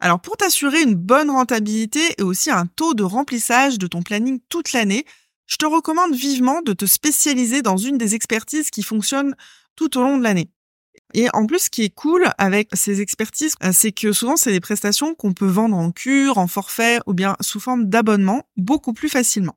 Alors pour t'assurer une bonne rentabilité et aussi un taux de remplissage de ton planning toute l'année, je te recommande vivement de te spécialiser dans une des expertises qui fonctionnent tout au long de l'année. Et en plus, ce qui est cool avec ces expertises, euh, c'est que souvent, c'est des prestations qu'on peut vendre en cure, en forfait ou bien sous forme d'abonnement beaucoup plus facilement.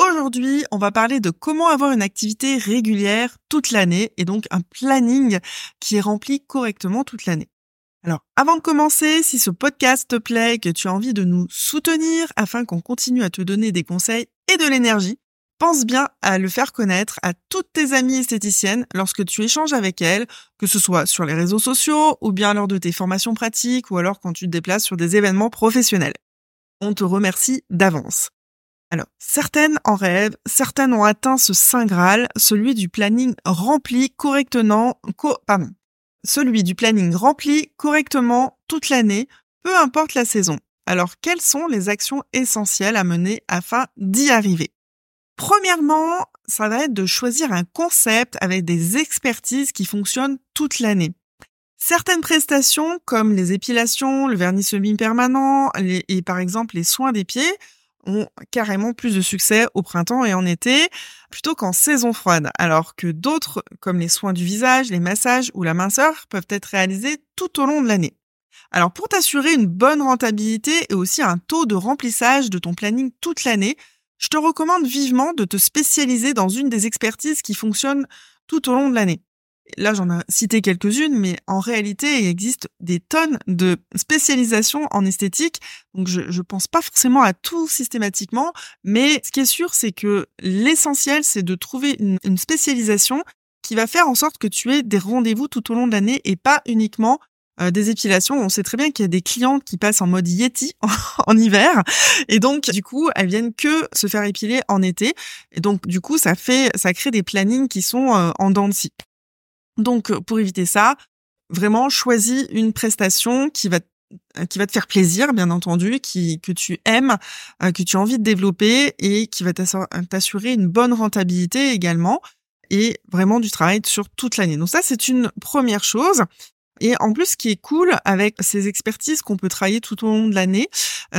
Aujourd'hui, on va parler de comment avoir une activité régulière toute l'année et donc un planning qui est rempli correctement toute l'année. Alors, avant de commencer, si ce podcast te plaît et que tu as envie de nous soutenir afin qu'on continue à te donner des conseils et de l'énergie, pense bien à le faire connaître à toutes tes amies esthéticiennes lorsque tu échanges avec elles, que ce soit sur les réseaux sociaux ou bien lors de tes formations pratiques ou alors quand tu te déplaces sur des événements professionnels. On te remercie d'avance. Alors, certaines en rêvent, certaines ont atteint ce saint graal, celui du planning rempli correctement, pardon, celui du planning rempli correctement toute l'année, peu importe la saison. Alors, quelles sont les actions essentielles à mener afin d'y arriver? Premièrement, ça va être de choisir un concept avec des expertises qui fonctionnent toute l'année. Certaines prestations, comme les épilations, le vernis semi-permanent et par exemple les soins des pieds, ont carrément plus de succès au printemps et en été plutôt qu'en saison froide, alors que d'autres, comme les soins du visage, les massages ou la minceur, peuvent être réalisés tout au long de l'année. Alors pour t'assurer une bonne rentabilité et aussi un taux de remplissage de ton planning toute l'année, je te recommande vivement de te spécialiser dans une des expertises qui fonctionnent tout au long de l'année. Là, j'en ai cité quelques-unes, mais en réalité, il existe des tonnes de spécialisations en esthétique. Donc, je ne pense pas forcément à tout systématiquement, mais ce qui est sûr, c'est que l'essentiel, c'est de trouver une, une, spécialisation qui va faire en sorte que tu aies des rendez-vous tout au long de l'année et pas uniquement euh, des épilations. On sait très bien qu'il y a des clientes qui passent en mode Yeti en, hiver, et donc du coup, elles viennent que se faire épiler en été. Et donc, du coup, ça fait, ça crée des plannings qui sont euh, en dents de scie. Donc, euh, pour éviter ça, vraiment choisis une prestation qui va euh, qui va te faire plaisir, bien entendu, qui que tu aimes, euh, que tu as envie de développer et qui va t'assurer une bonne rentabilité également et vraiment du travail sur toute l'année. Donc ça, c'est une première chose. Et en plus, ce qui est cool avec ces expertises qu'on peut travailler tout au long de l'année,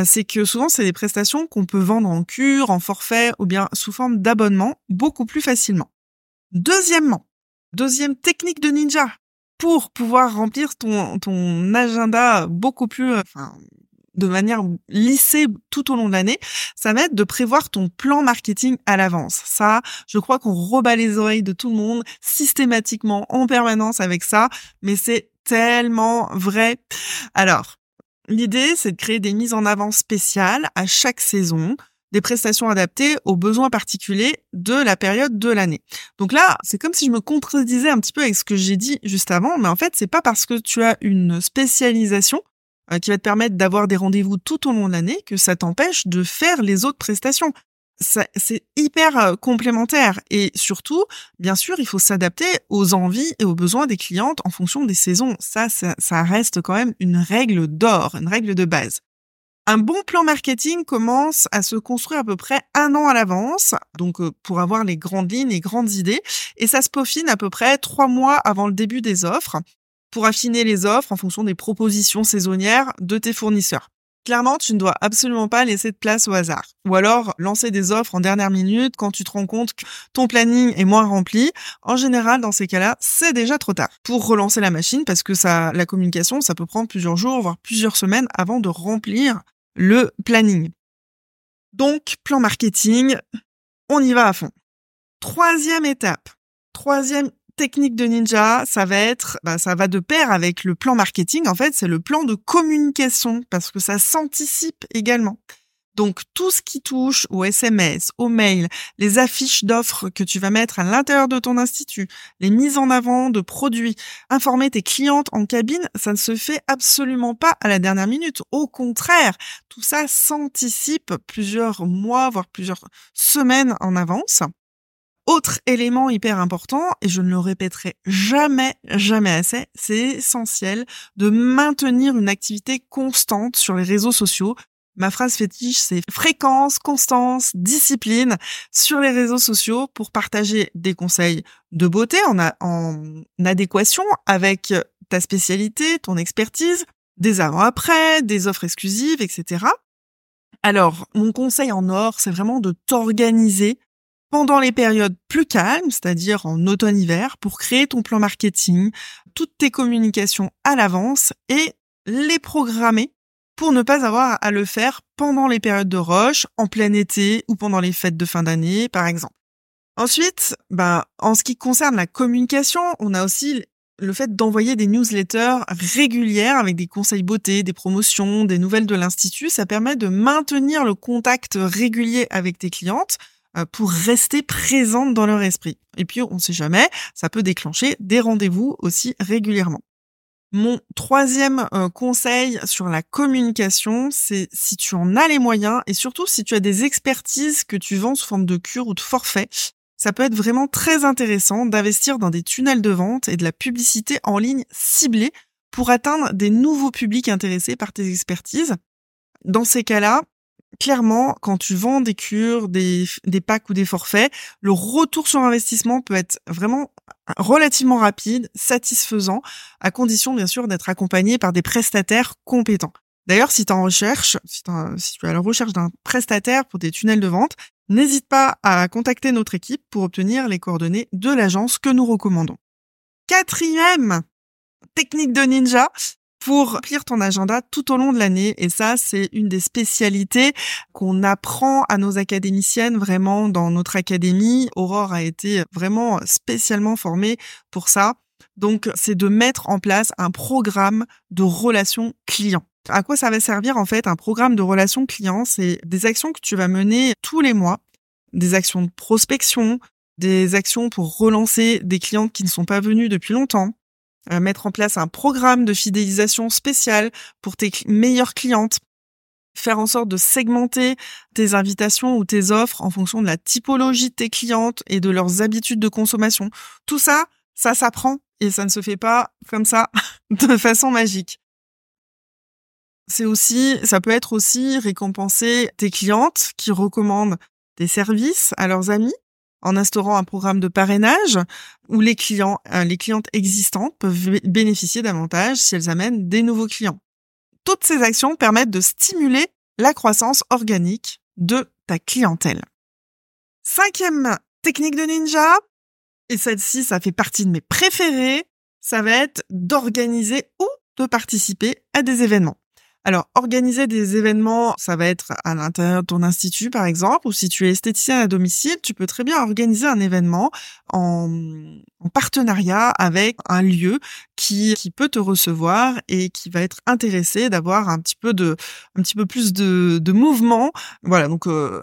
c'est que souvent, c'est des prestations qu'on peut vendre en cure, en forfait ou bien sous forme d'abonnement beaucoup plus facilement. Deuxièmement, Deuxième technique de ninja pour pouvoir remplir ton, ton agenda beaucoup plus, euh, enfin, de manière lissée tout au long de l'année, ça va être de prévoir ton plan marketing à l'avance. Ça, je crois qu'on rebat les oreilles de tout le monde systématiquement en permanence avec ça, mais c'est tellement vrai. Alors, l'idée, c'est de créer des mises en avant spéciales à chaque saison des prestations adaptées aux besoins particuliers de la période de l'année. Donc là, c'est comme si je me contredisais un petit peu avec ce que j'ai dit juste avant, mais en fait, c'est pas parce que tu as une spécialisation euh, qui va te permettre d'avoir des rendez-vous tout au long de l'année que ça t'empêche de faire les autres prestations. C'est hyper euh, complémentaire et surtout, bien sûr, il faut s'adapter aux envies et aux besoins des clientes en fonction des saisons. ça, ça reste quand même une règle d'or, une règle de base. Un bon plan marketing commence à se construire à peu près un an à l'avance, donc euh, pour avoir les grandes lignes et grandes idées, et ça se peaufine à peu près trois mois avant le début des offres, pour affiner les offres en fonction des propositions saisonnières de tes fournisseurs. Clairement, tu ne dois absolument pas laisser de place au hasard. Ou alors lancer des offres en dernière minute quand tu te rends compte que ton planning est moins rempli. En général, dans ces cas-là, c'est déjà trop tard pour relancer la machine parce que ça, la communication, ça peut prendre plusieurs jours, voire plusieurs semaines avant de remplir le planning. Donc, plan marketing, on y va à fond. Troisième étape, troisième technique de ninja, ça va être, bah, ça va de pair avec le plan marketing. En fait, c'est le plan de communication parce que ça s'anticipe également. Donc tout ce qui touche au SMS, au mail, les affiches d'offres que tu vas mettre à l'intérieur de ton institut, les mises en avant de produits, informer tes clientes en cabine, ça ne se fait absolument pas à la dernière minute. Au contraire, tout ça s'anticipe plusieurs mois, voire plusieurs semaines en avance. Autre élément hyper important, et je ne le répéterai jamais, jamais assez, c'est essentiel de maintenir une activité constante sur les réseaux sociaux, Ma phrase fétiche, c'est fréquence, constance, discipline sur les réseaux sociaux pour partager des conseils de beauté en, adéquation avec ta spécialité, ton expertise, des avant-après, des offres exclusives, etc. Alors, mon conseil en or, c'est vraiment de t'organiser pendant les périodes plus calmes, c'est-à-dire en automne-hiver, pour créer ton plan marketing, toutes tes communications à l'avance et les programmer pour ne pas avoir à le faire pendant les périodes de roche, en plein été ou pendant les fêtes de fin d'année, par exemple. Ensuite, ben, en ce qui concerne la communication, on a aussi le fait d'envoyer des newsletters régulières avec des conseils beauté, des promotions, des nouvelles de l'institut. Ça permet de maintenir le contact régulier avec tes clientes euh, pour rester présente dans leur esprit. Et puis, on ne sait jamais, ça peut déclencher des rendez-vous aussi régulièrement. Mon troisième euh, conseil sur la communication, c'est si tu en as les moyens et surtout si tu as des expertises que tu vends sous forme de cure ou de forfait, ça peut être vraiment très intéressant d'investir dans des tunnels de vente et de la publicité en ligne ciblée pour atteindre des nouveaux publics intéressés par tes expertises. Dans ces cas-là, clairement, quand tu vends des cures, des, packs ou des forfaits, le retour sur investissement peut être vraiment relativement rapide, satisfaisant, à condition bien sûr d'être accompagné par des prestataires compétents. D'ailleurs, si tu en recherches, si, si tu es à la recherche d'un prestataire pour des tunnels de vente, n'hésite pas à contacter notre équipe pour obtenir les coordonnées de l'agence que nous recommandons. Quatrième technique de ninja, pour remplir ton agenda tout au long de l'année. Et ça, c'est une des spécialités qu'on apprend à nos académiciennes vraiment dans notre académie. Aurore a été vraiment spécialement formée pour ça. Donc, c'est de mettre en place un programme de relations clients. À quoi ça va servir en fait un programme de relations clients? C'est des actions que tu vas mener tous les mois, des actions de prospection, des actions pour relancer des clientes qui ne sont pas venues depuis longtemps, mettre en place un programme de fidélisation spécial pour tes meilleures clientes, faire en sorte de segmenter tes invitations ou tes offres en fonction de la typologie de tes clientes et de leurs habitudes de consommation. Tout ça, ça s'apprend et ça ne se fait pas comme ça de façon magique. C'est aussi, ça peut être aussi récompenser tes clientes qui recommandent des services à leurs amis en instaurant un programme de parrainage où les clients, euh, les clientes existantes peuvent bénéficier davantage si elles amènent des nouveaux clients. Toutes ces actions permettent de stimuler la croissance organique de ta clientèle. Cinquième technique de ninja, et celle-ci, ça fait partie de mes préférées, ça va être d'organiser ou de participer à des événements. Alors, organiser des événements, ça va être à l'intérieur de ton institut, par exemple, ou si tu es esthéticien à domicile, tu peux très bien organiser un événement en, partenariat avec un lieu qui, qui peut te recevoir et qui va être intéressé d'avoir un petit peu de, un petit peu plus de, de mouvement. Voilà. Donc, euh,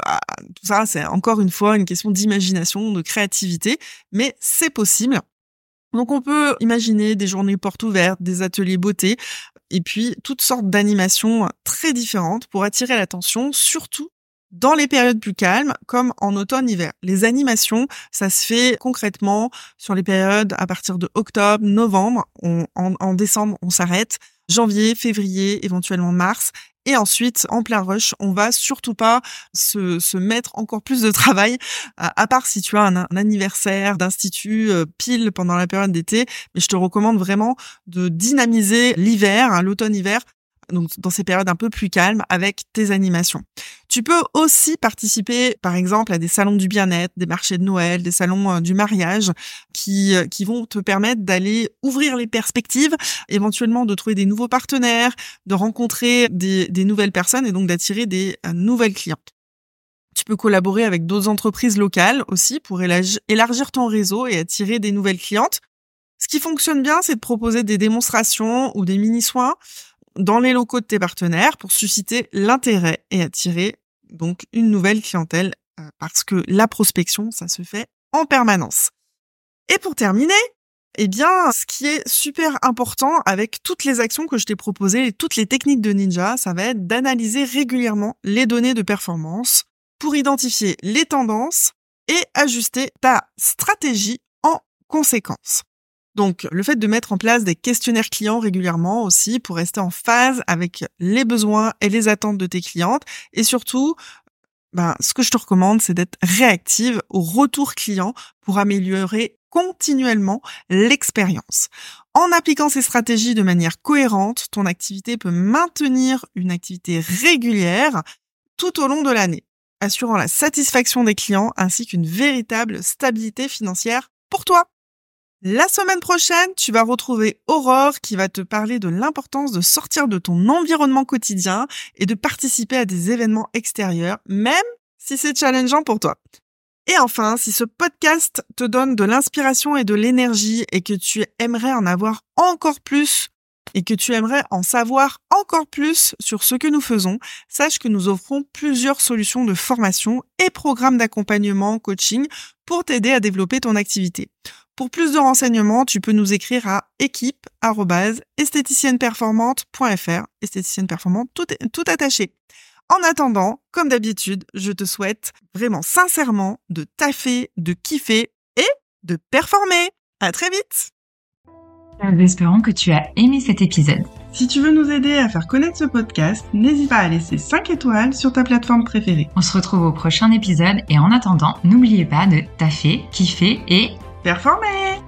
tout ça, c'est encore une fois une question d'imagination, de créativité, mais c'est possible. Donc on peut imaginer des journées portes ouvertes, des ateliers beauté, et puis toutes sortes d'animations très différentes pour attirer l'attention, surtout dans les périodes plus calmes, comme en automne-hiver. Les animations, ça se fait concrètement sur les périodes à partir de octobre, novembre. en, décembre, on s'arrête. Janvier, février, éventuellement mars. Et ensuite, en plein rush, on va surtout pas se, se mettre encore plus de travail, à, part si tu as un, anniversaire d'institut euh, pile pendant la période d'été. Mais je te recommande vraiment de dynamiser l'hiver, hein, l'automne-hiver, donc dans ces périodes un peu plus calmes avec tes animations. Tu peux aussi participer par exemple à des salons du bien-être, des marchés de Noël, des salons euh, du mariage qui euh, qui vont te permettre d'aller ouvrir les perspectives, éventuellement de trouver des nouveaux partenaires, de rencontrer des, des nouvelles personnes et donc d'attirer des euh, nouvelles clientes. Tu peux collaborer avec d'autres entreprises locales aussi pour élargir ton réseau et attirer des nouvelles clientes. Ce qui fonctionne bien, c'est de proposer des démonstrations ou des mini-soins dans les locaux de tes partenaires pour susciter l'intérêt et attirer donc une nouvelle clientèle euh, parce que la prospection, ça se fait en permanence. Et pour terminer, eh bien, ce qui est super important avec toutes les actions que je t'ai proposées et toutes les techniques de Ninja, ça va être d'analyser régulièrement les données de performance pour identifier les tendances et ajuster ta stratégie en conséquence. Donc, le fait de mettre en place des questionnaires clients régulièrement aussi pour rester en phase avec les besoins et les attentes de tes clientes et surtout ben, ce que je te recommande, c'est d'être réactive au retour client pour améliorer continuellement l'expérience. En appliquant ces stratégies de manière cohérente, ton activité peut maintenir une activité régulière tout au long de l'année, assurant la satisfaction des clients ainsi qu'une véritable stabilité financière pour toi. La semaine prochaine, tu vas retrouver Aurore qui va te parler de l'importance de sortir de ton environnement quotidien et de participer à des événements extérieurs, même si c'est challengeant pour toi. Et enfin, si ce podcast te donne de l'inspiration et de l'énergie et que tu aimerais en avoir encore plus et que tu aimerais en savoir encore plus sur ce que nous faisons, sache que nous offrons plusieurs solutions de formation et programmes d'accompagnement coaching pour t'aider à développer ton activité. Pour plus de renseignements, tu peux nous écrire à équipe@esthéticienneperformante.fr, esthéticienne performante tout, tout attaché. En attendant, comme d'habitude, je te souhaite vraiment sincèrement de taffer, de kiffer et de performer. À très vite! Nous espérons que tu as aimé cet épisode. Si tu veux nous aider à faire connaître ce podcast, n'hésite pas à laisser 5 étoiles sur ta plateforme préférée. On se retrouve au prochain épisode et en attendant, n'oubliez pas de taffer, kiffer et Performer